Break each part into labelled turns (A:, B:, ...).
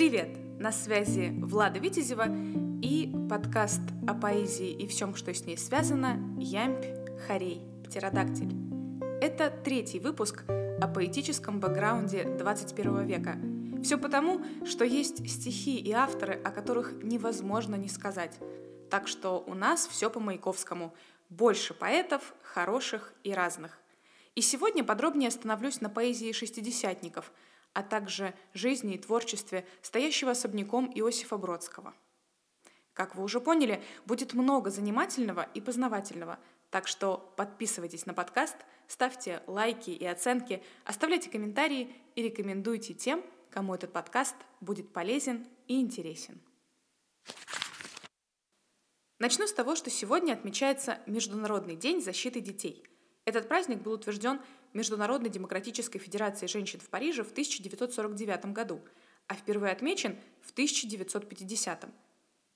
A: Привет! На связи Влада Витязева и подкаст о поэзии и всем, что с ней связано «Ямпь, Харей, Птеродактиль». Это третий выпуск о поэтическом бэкграунде 21 века. Все потому, что есть стихи и авторы, о которых невозможно не сказать. Так что у нас все по Маяковскому. Больше поэтов, хороших и разных. И сегодня подробнее остановлюсь на поэзии шестидесятников – а также жизни и творчестве стоящего особняком Иосифа Бродского. Как вы уже поняли, будет много занимательного и познавательного, так что подписывайтесь на подкаст, ставьте лайки и оценки, оставляйте комментарии и рекомендуйте тем, кому этот подкаст будет полезен и интересен. Начну с того, что сегодня отмечается Международный день защиты детей. Этот праздник был утвержден Международной демократической федерации женщин в Париже в 1949 году, а впервые отмечен в 1950.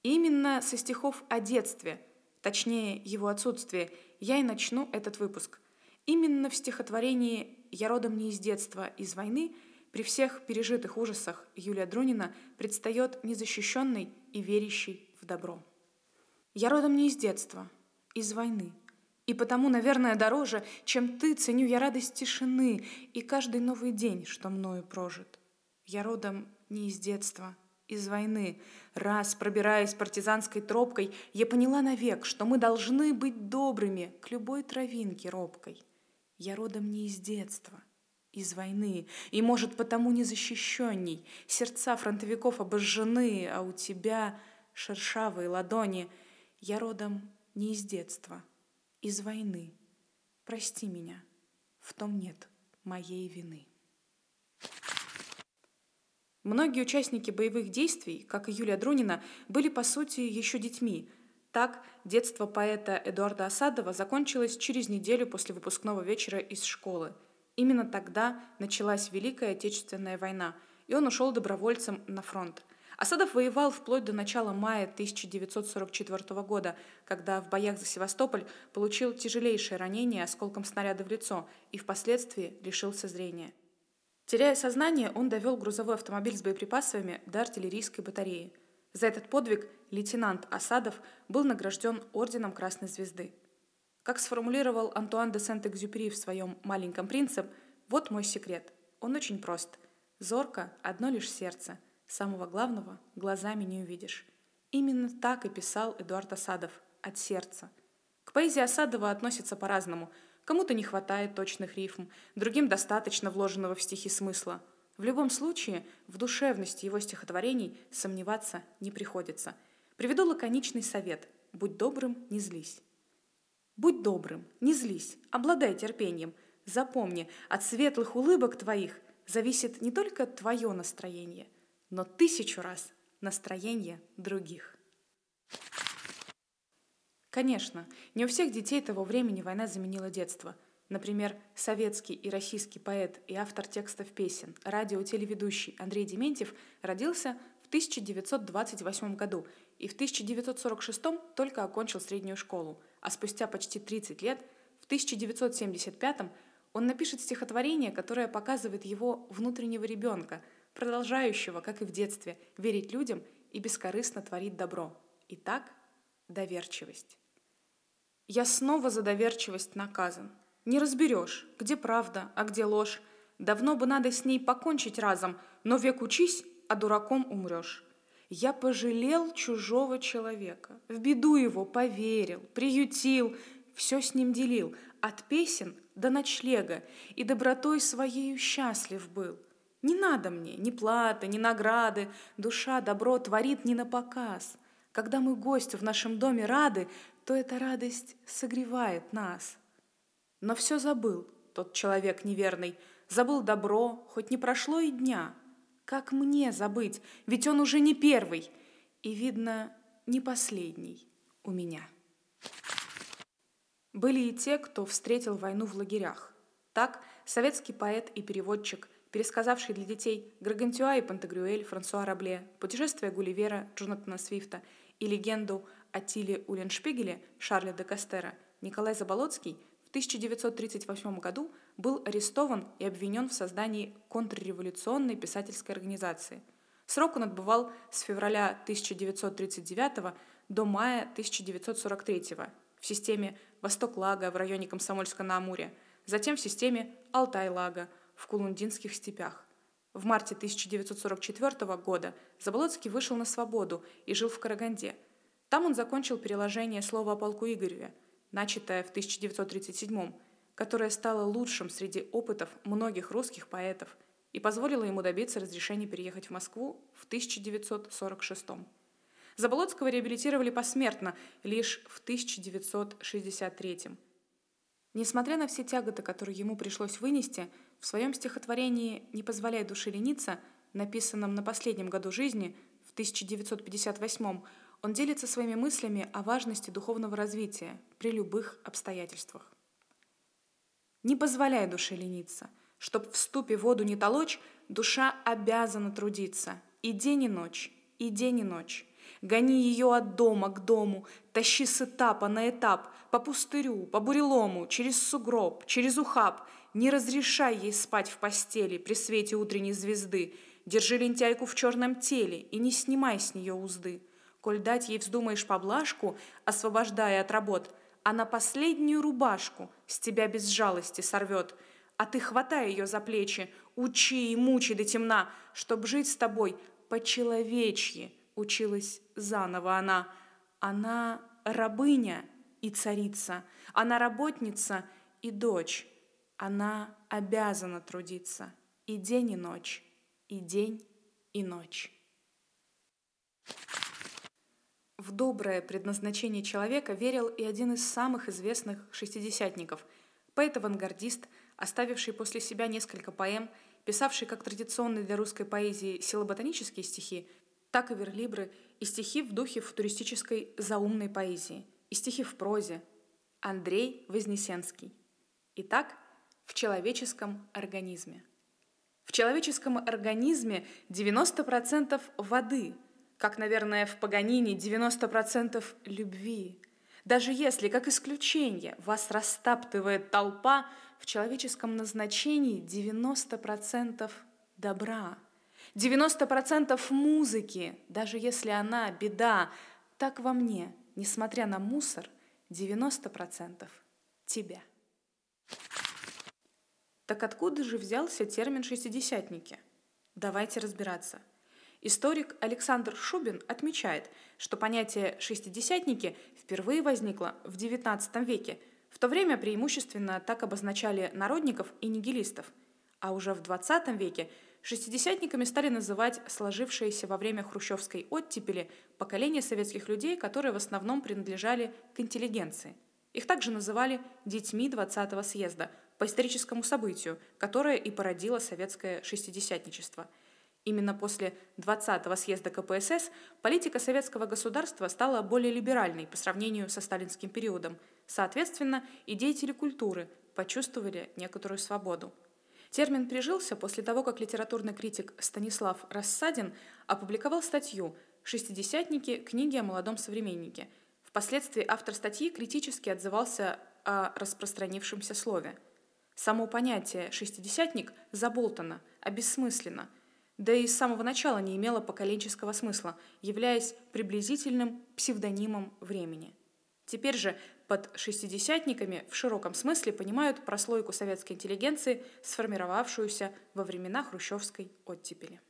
A: И именно со стихов о детстве, точнее его отсутствии, я и начну этот выпуск. Именно в стихотворении «Я родом не из детства, из войны» при всех пережитых ужасах Юлия Друнина предстает незащищенной и верящей в добро. «Я родом не из детства, из войны», и потому, наверное, дороже, чем ты, ценю я радость тишины и каждый новый день, что мною прожит. Я родом не из детства, из войны. Раз, пробираясь партизанской тропкой, я поняла навек, что мы должны быть добрыми к любой травинке робкой. Я родом не из детства, из войны, и, может, потому незащищенней. Сердца фронтовиков обожжены, а у тебя шершавые ладони. Я родом не из детства — из войны. Прости меня, в том нет моей вины. Многие участники боевых действий, как и Юлия Друнина, были по сути еще детьми. Так, детство поэта Эдуарда Осадова закончилось через неделю после выпускного вечера из школы. Именно тогда началась Великая Отечественная война, и он ушел добровольцем на фронт – Асадов воевал вплоть до начала мая 1944 года, когда в боях за Севастополь получил тяжелейшее ранение осколком снаряда в лицо и впоследствии лишился зрения. Теряя сознание, он довел грузовой автомобиль с боеприпасами до артиллерийской батареи. За этот подвиг лейтенант Асадов был награжден Орденом Красной Звезды. Как сформулировал Антуан де Сент-Экзюпери в своем «Маленьком принце», вот мой секрет. Он очень прост. Зорко – одно лишь сердце – Самого главного глазами не увидишь. Именно так и писал Эдуард Осадов, от сердца. К поэзии Осадова относятся по-разному. Кому-то не хватает точных рифм, другим достаточно вложенного в стихи смысла. В любом случае, в душевности его стихотворений сомневаться не приходится. Приведу лаконичный совет – будь добрым, не злись. Будь добрым, не злись, обладай терпением. Запомни, от светлых улыбок твоих зависит не только твое настроение, но тысячу раз настроение других. Конечно, не у всех детей того времени война заменила детство. Например, советский и российский поэт и автор текстов песен, радио-телеведущий Андрей Дементьев родился в 1928 году и в 1946 только окончил среднюю школу, а спустя почти 30 лет, в 1975 он напишет стихотворение, которое показывает его внутреннего ребенка – продолжающего, как и в детстве, верить людям и бескорыстно творить добро. Итак, доверчивость. Я снова за доверчивость наказан. Не разберешь, где правда, а где ложь. Давно бы надо с ней покончить разом, но век учись, а дураком умрешь. Я пожалел чужого человека, в беду его поверил, приютил, все с ним делил, от песен до ночлега, и добротой своею счастлив был — не надо мне ни платы, ни награды. Душа добро творит не на показ. Когда мы гостю в нашем доме рады, то эта радость согревает нас. Но все забыл тот человек неверный. Забыл добро, хоть не прошло и дня. Как мне забыть, ведь он уже не первый. И, видно, не последний у меня. Были и те, кто встретил войну в лагерях. Так советский поэт и переводчик пересказавший для детей Гаргантюа и Пантагрюэль Франсуа Рабле, путешествие Гулливера Джонатана Свифта и легенду о Тиле Уленшпигеле Шарля де Кастера, Николай Заболоцкий в 1938 году был арестован и обвинен в создании контрреволюционной писательской организации. Срок он отбывал с февраля 1939 до мая 1943 в системе Восток-Лага в районе Комсомольска-на-Амуре, затем в системе Алтай-Лага в Кулундинских степях. В марте 1944 года Заболоцкий вышел на свободу и жил в Караганде. Там он закончил переложение слова о полку Игореве, начатое в 1937 которое стало лучшим среди опытов многих русских поэтов и позволило ему добиться разрешения переехать в Москву в 1946 Заболоцкого реабилитировали посмертно лишь в 1963 Несмотря на все тяготы, которые ему пришлось вынести, в своем стихотворении «Не позволяй душе лениться», написанном на последнем году жизни, в 1958 он делится своими мыслями о важности духовного развития при любых обстоятельствах. «Не позволяй душе лениться, чтоб в ступе воду не толочь, душа обязана трудиться и день и ночь, и день и ночь, Гони ее от дома к дому, тащи с этапа на этап, по пустырю, по бурелому, через сугроб, через ухаб. Не разрешай ей спать в постели при свете утренней звезды. Держи лентяйку в черном теле и не снимай с нее узды. Коль дать ей вздумаешь поблажку, освобождая от работ, она последнюю рубашку с тебя без жалости сорвет. А ты хватай ее за плечи, учи и мучи до темна, чтоб жить с тобой по-человечьи, училась заново она. Она рабыня и царица, она работница и дочь. Она обязана трудиться и день, и ночь, и день, и ночь. В доброе предназначение человека верил и один из самых известных шестидесятников, поэт-авангардист, оставивший после себя несколько поэм, писавший как традиционные для русской поэзии силоботанические стихи, так и верлибры и стихи в духе футуристической заумной поэзии, и стихи в прозе. Андрей Вознесенский. Итак, в человеческом организме. В человеческом организме 90% воды, как, наверное, в Паганине 90% любви. Даже если, как исключение, вас растаптывает толпа, в человеческом назначении 90% добра – 90% музыки, даже если она беда, так во мне, несмотря на мусор, 90% тебя. Так откуда же взялся термин «шестидесятники»? Давайте разбираться. Историк Александр Шубин отмечает, что понятие «шестидесятники» впервые возникло в XIX веке. В то время преимущественно так обозначали народников и нигилистов, а уже в XX веке Шестидесятниками стали называть сложившееся во время хрущевской оттепели поколение советских людей, которые в основном принадлежали к интеллигенции. Их также называли «детьми 20-го съезда» по историческому событию, которое и породило советское шестидесятничество. Именно после 20-го съезда КПСС политика советского государства стала более либеральной по сравнению со сталинским периодом. Соответственно, и деятели культуры почувствовали некоторую свободу. Термин прижился после того, как литературный критик Станислав Рассадин опубликовал статью «Шестидесятники. Книги о молодом современнике». Впоследствии автор статьи критически отзывался о распространившемся слове. Само понятие «шестидесятник» заболтано, обессмысленно, да и с самого начала не имело поколенческого смысла, являясь приблизительным псевдонимом времени – Теперь же под шестидесятниками в широком смысле понимают прослойку советской интеллигенции, сформировавшуюся во времена хрущевской оттепели.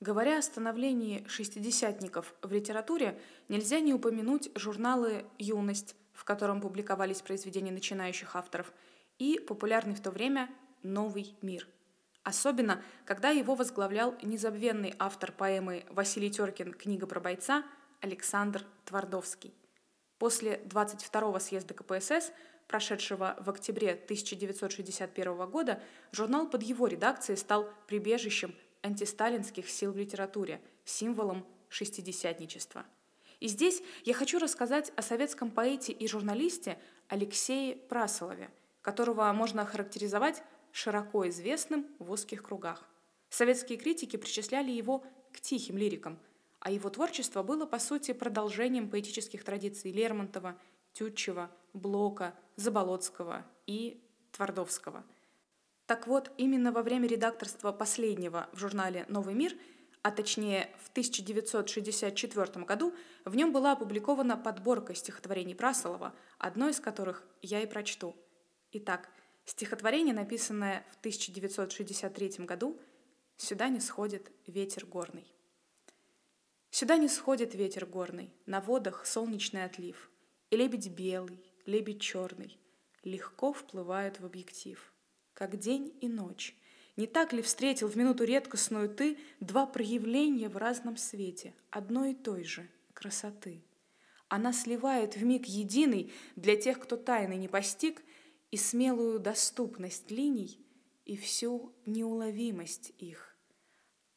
A: Говоря о становлении шестидесятников в литературе, нельзя не упомянуть журналы «Юность», в котором публиковались произведения начинающих авторов, и популярный в то время «Новый мир». Особенно, когда его возглавлял незабвенный автор поэмы Василий Теркин «Книга про бойца» Александр Твардовский. После 22-го съезда КПСС, прошедшего в октябре 1961 года, журнал под его редакцией стал прибежищем антисталинских сил в литературе, символом шестидесятничества. И здесь я хочу рассказать о советском поэте и журналисте Алексее Прасолове, которого можно охарактеризовать широко известным в узких кругах. Советские критики причисляли его к тихим лирикам – а его творчество было, по сути, продолжением поэтических традиций Лермонтова, Тютчева, Блока, Заболоцкого и Твардовского. Так вот, именно во время редакторства последнего в журнале «Новый мир», а точнее в 1964 году, в нем была опубликована подборка стихотворений Прасолова, одно из которых я и прочту. Итак, стихотворение, написанное в 1963 году «Сюда не сходит ветер горный». Сюда не сходит ветер горный, на водах солнечный отлив, и лебедь белый, лебедь черный легко вплывают в объектив как день и ночь. Не так ли встретил в минуту редкостную ты два проявления в разном свете, одной и той же красоты? Она сливает в миг единый для тех, кто тайны не постиг, и смелую доступность линий, и всю неуловимость их.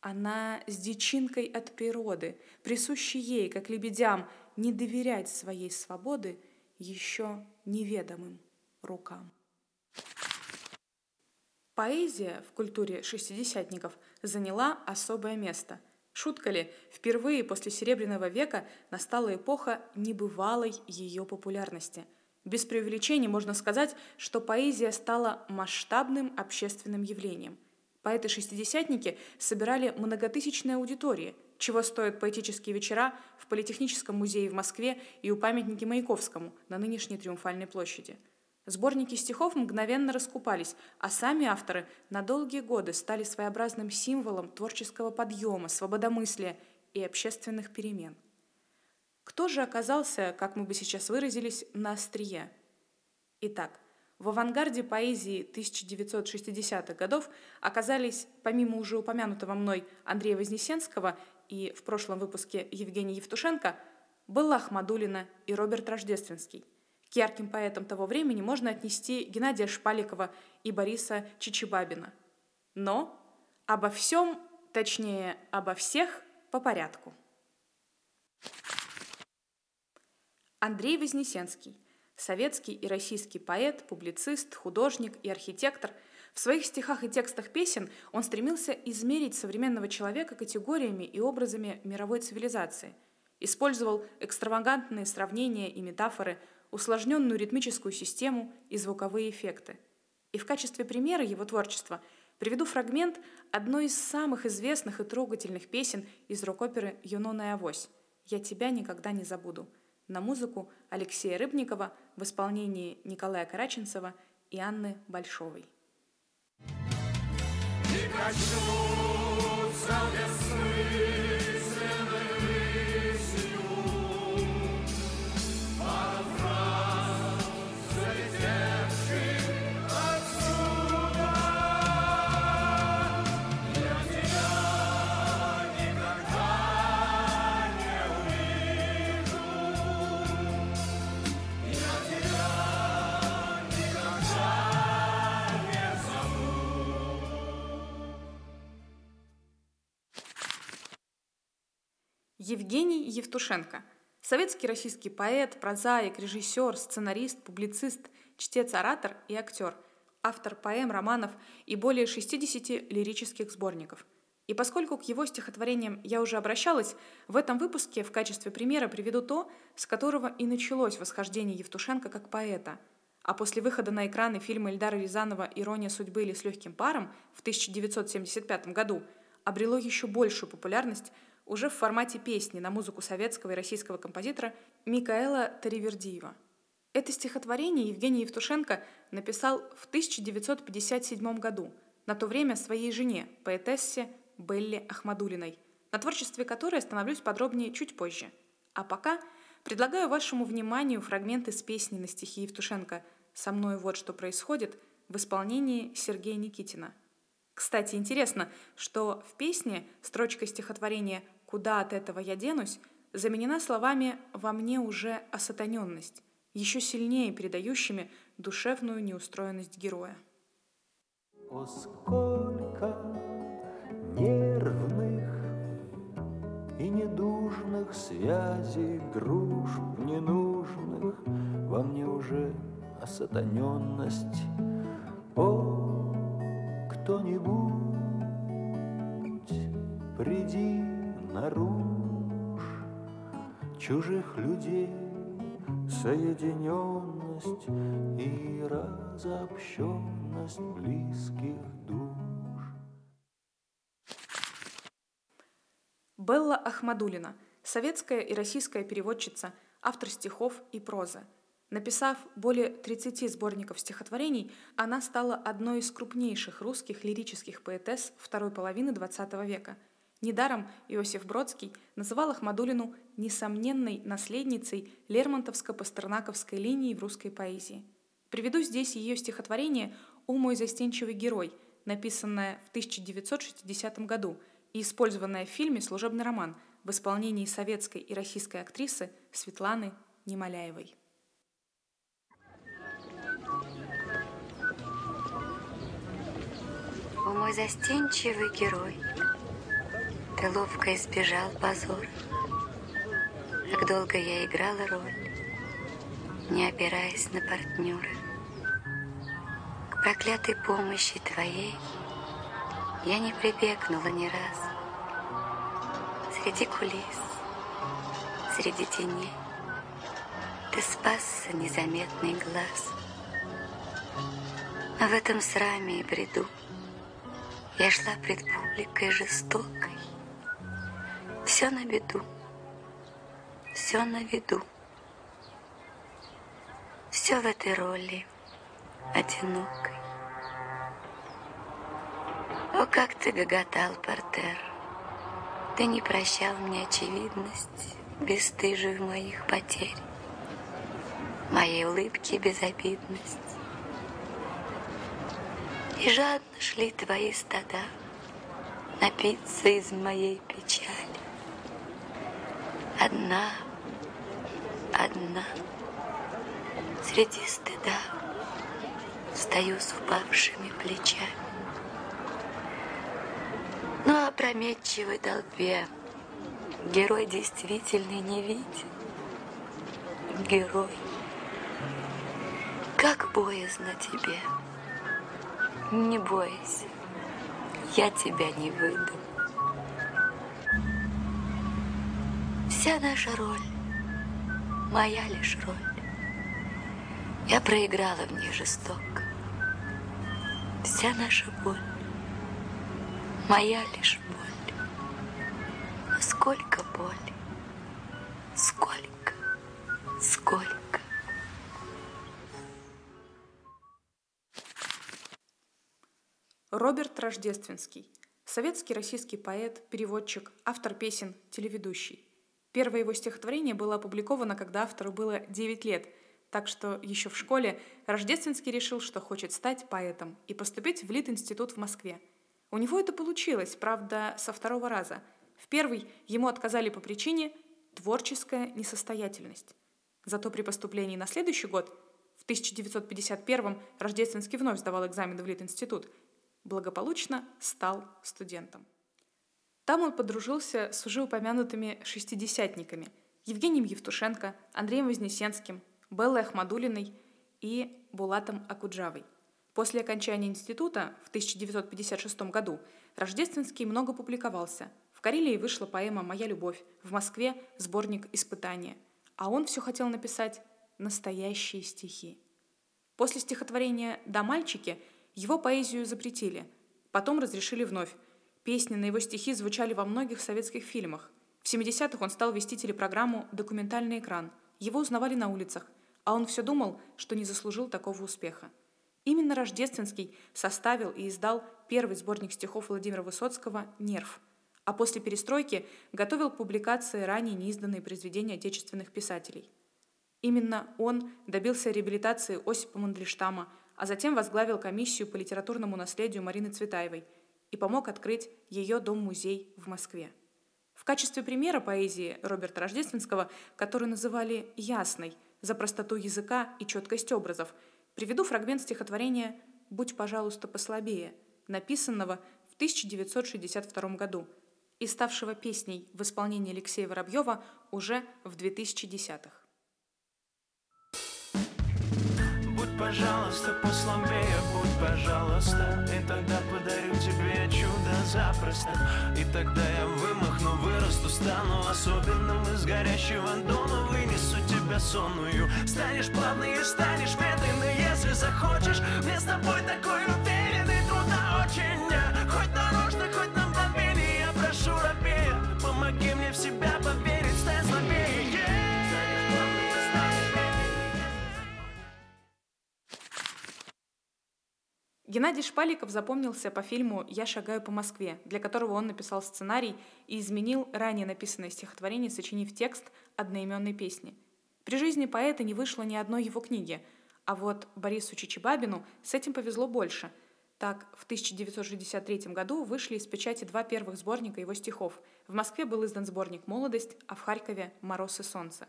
A: Она с дичинкой от природы, присущей ей, как лебедям, не доверять своей свободы еще неведомым рукам. Поэзия в культуре шестидесятников заняла особое место. Шутка ли, впервые после Серебряного века настала эпоха небывалой ее популярности. Без преувеличений можно сказать, что поэзия стала масштабным общественным явлением. Поэты-шестидесятники собирали многотысячные аудитории, чего стоят поэтические вечера в Политехническом музее в Москве и у памятники Маяковскому на нынешней Триумфальной площади – Сборники стихов мгновенно раскупались, а сами авторы на долгие годы стали своеобразным символом творческого подъема, свободомыслия и общественных перемен. Кто же оказался, как мы бы сейчас выразились, на острие? Итак, в авангарде поэзии 1960-х годов оказались, помимо уже упомянутого мной Андрея Вознесенского и в прошлом выпуске Евгения Евтушенко, Белла Ахмадулина и Роберт Рождественский. К ярким поэтам того времени можно отнести Геннадия Шпаликова и Бориса Чичибабина. Но обо всем, точнее, обо всех по порядку. Андрей Вознесенский – советский и российский поэт, публицист, художник и архитектор. В своих стихах и текстах песен он стремился измерить современного человека категориями и образами мировой цивилизации. Использовал экстравагантные сравнения и метафоры – усложненную ритмическую систему и звуковые эффекты. И в качестве примера его творчества приведу фрагмент одной из самых известных и трогательных песен из рок-оперы «Юнона и Авось» «Я тебя никогда не забуду» на музыку Алексея Рыбникова в исполнении Николая Караченцева и Анны Большовой. И коснутся весны Евгений Евтушенко. Советский российский поэт, прозаик, режиссер, сценарист, публицист, чтец-оратор и актер. Автор поэм, романов и более 60 лирических сборников. И поскольку к его стихотворениям я уже обращалась, в этом выпуске в качестве примера приведу то, с которого и началось восхождение Евтушенко как поэта. А после выхода на экраны фильма Эльдара Рязанова «Ирония судьбы» или «С легким паром» в 1975 году обрело еще большую популярность уже в формате песни на музыку советского и российского композитора Микаэла Таривердиева. Это стихотворение Евгений Евтушенко написал в 1957 году, на то время своей жене, поэтессе Белле Ахмадулиной, на творчестве которой остановлюсь подробнее чуть позже. А пока предлагаю вашему вниманию фрагменты с песни на стихи Евтушенко «Со мной вот что происходит» в исполнении Сергея Никитина – кстати, интересно, что в песне строчка стихотворения «Куда от этого я денусь» заменена словами «во мне уже осатаненность», еще сильнее передающими душевную неустроенность героя.
B: О, сколько нервных и недужных связей, дружб ненужных, во мне уже осатаненность. О, кто-нибудь, приди наружь чужих людей, соединенность и разобщенность близких душ.
A: Белла Ахмадулина, советская и российская переводчица, автор стихов и прозы. Написав более 30 сборников стихотворений, она стала одной из крупнейших русских лирических поэтесс второй половины XX века – Недаром Иосиф Бродский называл Ахмадулину несомненной наследницей Лермонтовско-пастернаковской линии в русской поэзии. Приведу здесь ее стихотворение «О мой застенчивый герой», написанное в 1960 году и использованное в фильме «Служебный роман» в исполнении советской и российской актрисы Светланы Немоляевой.
C: О мой застенчивый герой, ты ловко избежал позора. Как долго я играла роль, не опираясь на партнера. К проклятой помощи твоей я не прибегнула ни раз. Среди кулис, среди теней ты спасся незаметный глаз. А в этом сраме и бреду я шла пред публикой жестокой, все на виду, все на виду. Все в этой роли одинокой. О, как ты гоготал, Портер! Ты не прощал мне очевидность, бесстыжих моих потерь, моей улыбки безобидность. И жадно шли твои стада напиться из моей печали одна, одна, среди стыда стою с упавшими плечами. Но опрометчивой толпе герой действительно не видит. Герой, как боязно тебе. Не бойся, я тебя не выдам. Вся наша роль, моя лишь роль. Я проиграла в ней жестоко. Вся наша боль, моя лишь боль. А сколько боли, сколько, сколько.
A: Роберт Рождественский. Советский российский поэт, переводчик, автор песен, телеведущий. Первое его стихотворение было опубликовано, когда автору было 9 лет, так что еще в школе Рождественский решил, что хочет стать поэтом и поступить в Лит-институт в Москве. У него это получилось, правда, со второго раза. В первый ему отказали по причине творческая несостоятельность. Зато при поступлении на следующий год, в 1951 Рождественский вновь сдавал экзамены в Лит-институт, благополучно стал студентом. Там он подружился с уже упомянутыми шестидесятниками Евгением Евтушенко, Андреем Вознесенским, Беллой Ахмадулиной и Булатом Акуджавой. После окончания института в 1956 году Рождественский много публиковался. В Карелии вышла поэма «Моя любовь», в Москве – сборник «Испытания». А он все хотел написать настоящие стихи. После стихотворения «Да, мальчики» его поэзию запретили, потом разрешили вновь, Песни на его стихи звучали во многих советских фильмах. В 70-х он стал вести телепрограмму «Документальный экран». Его узнавали на улицах, а он все думал, что не заслужил такого успеха. Именно Рождественский составил и издал первый сборник стихов Владимира Высоцкого «Нерв», а после перестройки готовил публикации ранее неизданные произведения отечественных писателей. Именно он добился реабилитации Осипа Мандельштама, а затем возглавил комиссию по литературному наследию Марины Цветаевой – и помог открыть ее дом-музей в Москве. В качестве примера поэзии Роберта Рождественского, которую называли «ясной» за простоту языка и четкость образов, приведу фрагмент стихотворения «Будь, пожалуйста, послабее», написанного в 1962 году и ставшего песней в исполнении Алексея Воробьева уже в 2010-х.
D: Пожалуйста, послабее, будь, пожалуйста, и тогда подарю тебе чудо запросто. И тогда я вымахну, вырасту, стану особенным из горящего дона, вынесу тебя сонную. Станешь плавной и станешь медленной, если захочешь. Мне с тобой такой уверенный,
A: Геннадий Шпаликов запомнился по фильму «Я шагаю по Москве», для которого он написал сценарий и изменил ранее написанное стихотворение, сочинив текст одноименной песни. При жизни поэта не вышло ни одной его книги, а вот Борису Чичибабину с этим повезло больше. Так, в 1963 году вышли из печати два первых сборника его стихов. В Москве был издан сборник «Молодость», а в Харькове «Мороз и солнце».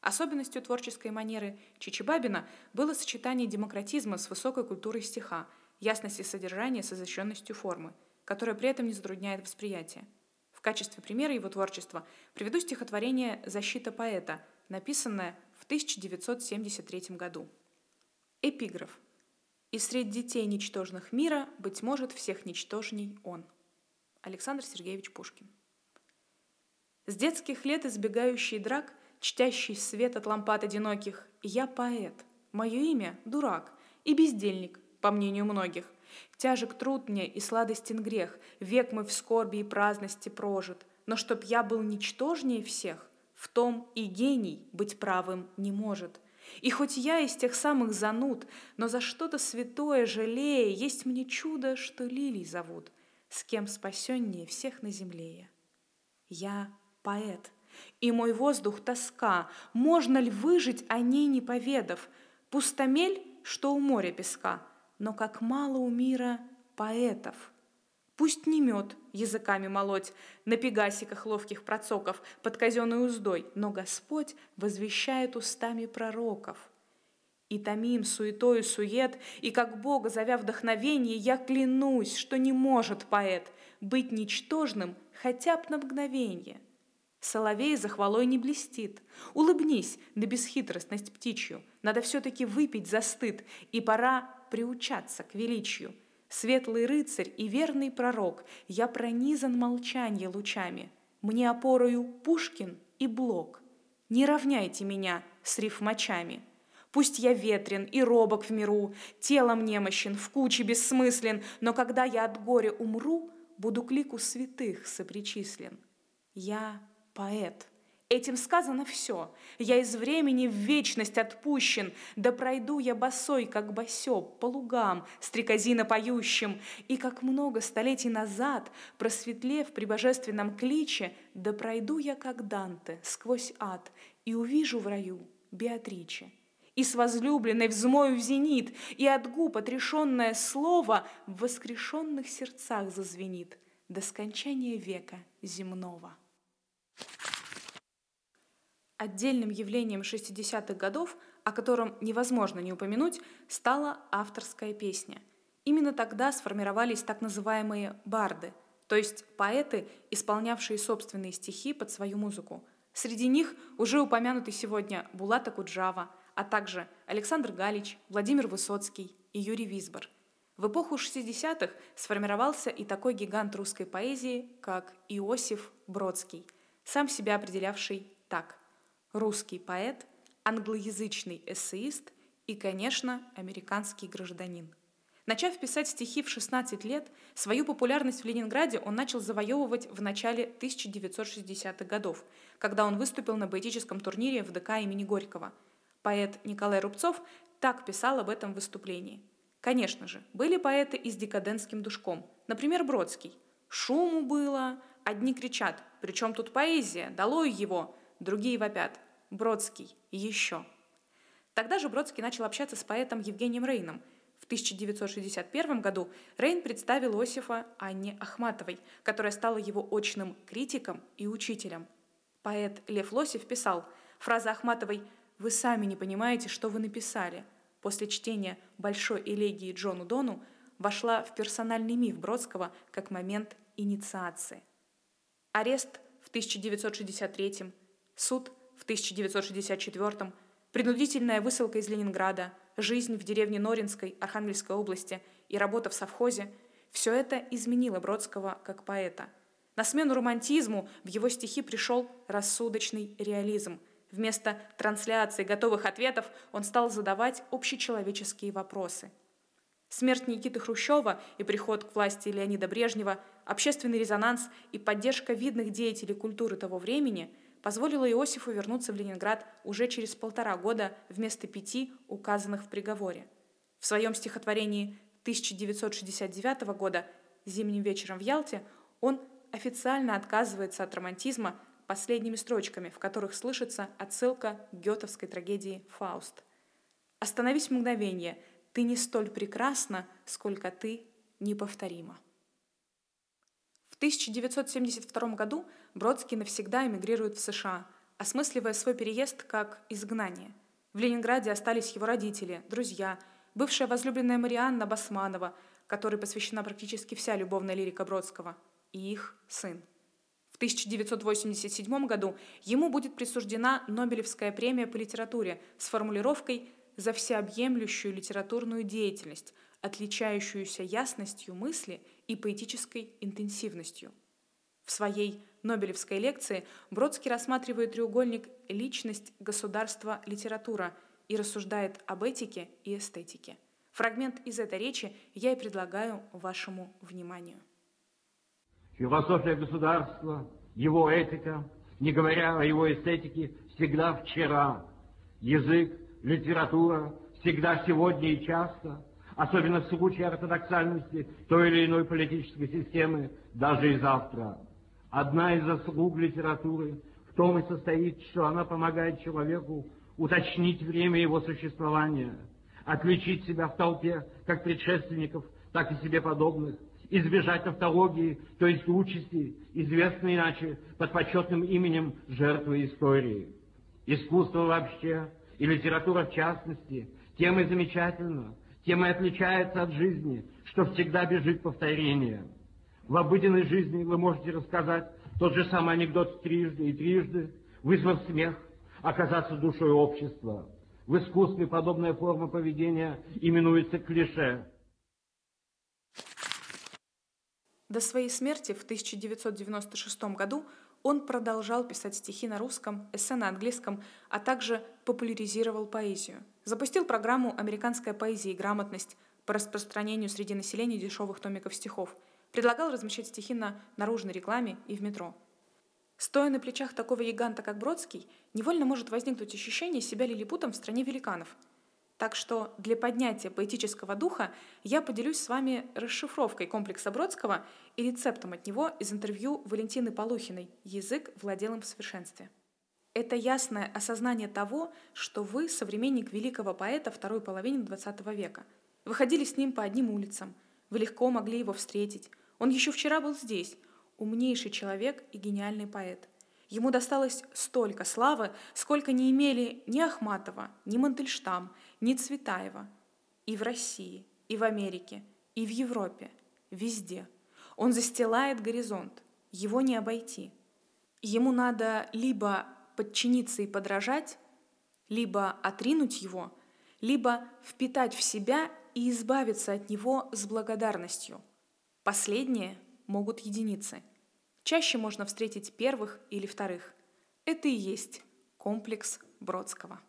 A: Особенностью творческой манеры Чичибабина было сочетание демократизма с высокой культурой стиха, ясности содержания с изощренностью формы, которая при этом не затрудняет восприятие. В качестве примера его творчества приведу стихотворение «Защита поэта», написанное в 1973 году. Эпиграф. «И средь детей ничтожных мира, быть может, всех ничтожней он». Александр Сергеевич Пушкин. С детских лет избегающий драк, чтящий свет от лампад одиноких, я поэт, мое имя — дурак и бездельник, по мнению многих. Тяжек труд мне и сладостен грех, век мой в скорби и праздности прожит, но чтоб я был ничтожнее всех, в том и гений быть правым не может. И хоть я из тех самых зануд, но за что-то святое жалея, есть мне чудо, что лилий зовут, с кем спасеннее всех на земле я. Я поэт, и мой воздух тоска, можно ли выжить о ней не поведав? Пустомель, что у моря песка, но как мало у мира поэтов. Пусть не мед языками молоть на пегасиках ловких процоков под казенной уздой, но Господь возвещает устами пророков. И томим суетою сует, и как Бога зовя вдохновение, я клянусь, что не может поэт быть ничтожным хотя бы на мгновенье. Соловей за хвалой не блестит. Улыбнись на бесхитростность птичью. Надо все-таки выпить за стыд, и пора приучаться к величию. Светлый рыцарь и верный пророк, я пронизан молчанье лучами. Мне опорою Пушкин и Блок. Не равняйте меня с рифмачами. Пусть я ветрен и робок в миру, телом немощен, в куче бессмыслен, но когда я от горя умру, буду к лику святых сопричислен. Я поэт. Этим сказано все. Я из времени в вечность отпущен, да пройду я босой, как босёб, по лугам, стрекозина поющим, и как много столетий назад, просветлев при божественном кличе, да пройду я, как Данте, сквозь ад, и увижу в раю Беатриче. И с возлюбленной взмою в зенит, и от губ отрешенное слово в воскрешенных сердцах зазвенит до скончания века земного. Отдельным явлением 60-х годов, о котором невозможно не упомянуть, стала авторская песня. Именно тогда сформировались так называемые барды, то есть поэты, исполнявшие собственные стихи под свою музыку. Среди них уже упомянутый сегодня Булата Куджава, а также Александр Галич, Владимир Высоцкий и Юрий Висбор. В эпоху 60-х сформировался и такой гигант русской поэзии, как Иосиф Бродский, сам себя определявший так – русский поэт, англоязычный эссеист и, конечно, американский гражданин. Начав писать стихи в 16 лет, свою популярность в Ленинграде он начал завоевывать в начале 1960-х годов, когда он выступил на поэтическом турнире в ДК имени Горького. Поэт Николай Рубцов так писал об этом выступлении. Конечно же, были поэты и с декадентским душком, например, Бродский. «Шуму было, одни кричат, причем тут поэзия, долой его, другие вопят «Бродский, еще». Тогда же Бродский начал общаться с поэтом Евгением Рейном. В 1961 году Рейн представил Осифа Анне Ахматовой, которая стала его очным критиком и учителем. Поэт Лев Лосев писал, фраза Ахматовой «Вы сами не понимаете, что вы написали» после чтения большой элегии Джону Дону вошла в персональный миф Бродского как момент инициации. Арест в 1963 суд в 1964 принудительная высылка из Ленинграда, жизнь в деревне Норинской Архангельской области и работа в совхозе – все это изменило Бродского как поэта. На смену романтизму в его стихи пришел рассудочный реализм. Вместо трансляции готовых ответов он стал задавать общечеловеческие вопросы. Смерть Никиты Хрущева и приход к власти Леонида Брежнева, общественный резонанс и поддержка видных деятелей культуры того времени позволила Иосифу вернуться в Ленинград уже через полтора года вместо пяти, указанных в приговоре. В своем стихотворении 1969 года «Зимним вечером в Ялте» он официально отказывается от романтизма последними строчками, в которых слышится отсылка к гетовской трагедии «Фауст». «Остановись мгновение, ты не столь прекрасна, сколько ты неповторима». В 1972 году Бродский навсегда эмигрирует в США, осмысливая свой переезд как изгнание. В Ленинграде остались его родители, друзья, бывшая возлюбленная Марианна Басманова, которой посвящена практически вся любовная лирика Бродского, и их сын. 1987 году ему будет присуждена Нобелевская премия по литературе с формулировкой «за всеобъемлющую литературную деятельность, отличающуюся ясностью мысли и поэтической интенсивностью». В своей Нобелевской лекции Бродский рассматривает треугольник «личность, государство, литература» и рассуждает об этике и эстетике. Фрагмент из этой речи я и предлагаю вашему вниманию.
E: Философия государства, его этика, не говоря о его эстетике, всегда вчера. Язык, литература, всегда сегодня и часто, особенно в случае ортодоксальности той или иной политической системы, даже и завтра. Одна из заслуг литературы в том и состоит, что она помогает человеку уточнить время его существования, отличить себя в толпе как предшественников, так и себе подобных, избежать автологии, то есть участи, известной иначе под почетным именем жертвы истории. Искусство вообще и литература в частности тем и замечательно, тем и отличается от жизни, что всегда бежит повторение. В обыденной жизни вы можете рассказать тот же самый анекдот трижды и трижды, вызвав смех, оказаться душой общества. В искусстве подобная форма поведения именуется клише.
A: До своей смерти в 1996 году он продолжал писать стихи на русском, эссе на английском, а также популяризировал поэзию. Запустил программу «Американская поэзия и грамотность» по распространению среди населения дешевых томиков стихов. Предлагал размещать стихи на наружной рекламе и в метро. Стоя на плечах такого гиганта, как Бродский, невольно может возникнуть ощущение себя лилипутом в стране великанов – так что для поднятия поэтического духа я поделюсь с вами расшифровкой комплекса Бродского и рецептом от него из интервью Валентины Полухиной «Язык владел им в совершенстве». Это ясное осознание того, что вы современник великого поэта второй половины XX века. Вы ходили с ним по одним улицам, вы легко могли его встретить. Он еще вчера был здесь, умнейший человек и гениальный поэт. Ему досталось столько славы, сколько не имели ни Ахматова, ни Мандельштам, ни Цветаева. И в России, и в Америке, и в Европе, везде. Он застилает горизонт, его не обойти. Ему надо либо подчиниться и подражать, либо отринуть его, либо впитать в себя и избавиться от него с благодарностью. Последние могут единицы – Чаще можно встретить первых или вторых. Это и есть комплекс Бродского.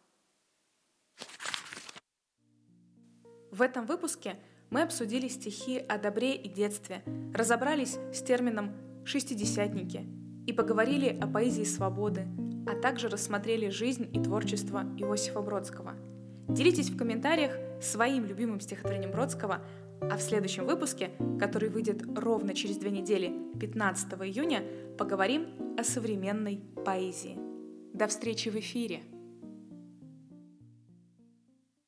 A: В этом выпуске мы обсудили стихи о добре и детстве, разобрались с термином «шестидесятники» и поговорили о поэзии свободы, а также рассмотрели жизнь и творчество Иосифа Бродского. Делитесь в комментариях своим любимым стихотворением Бродского, а в следующем выпуске, который выйдет ровно через две недели, 15 июня, поговорим о современной поэзии. До встречи в эфире!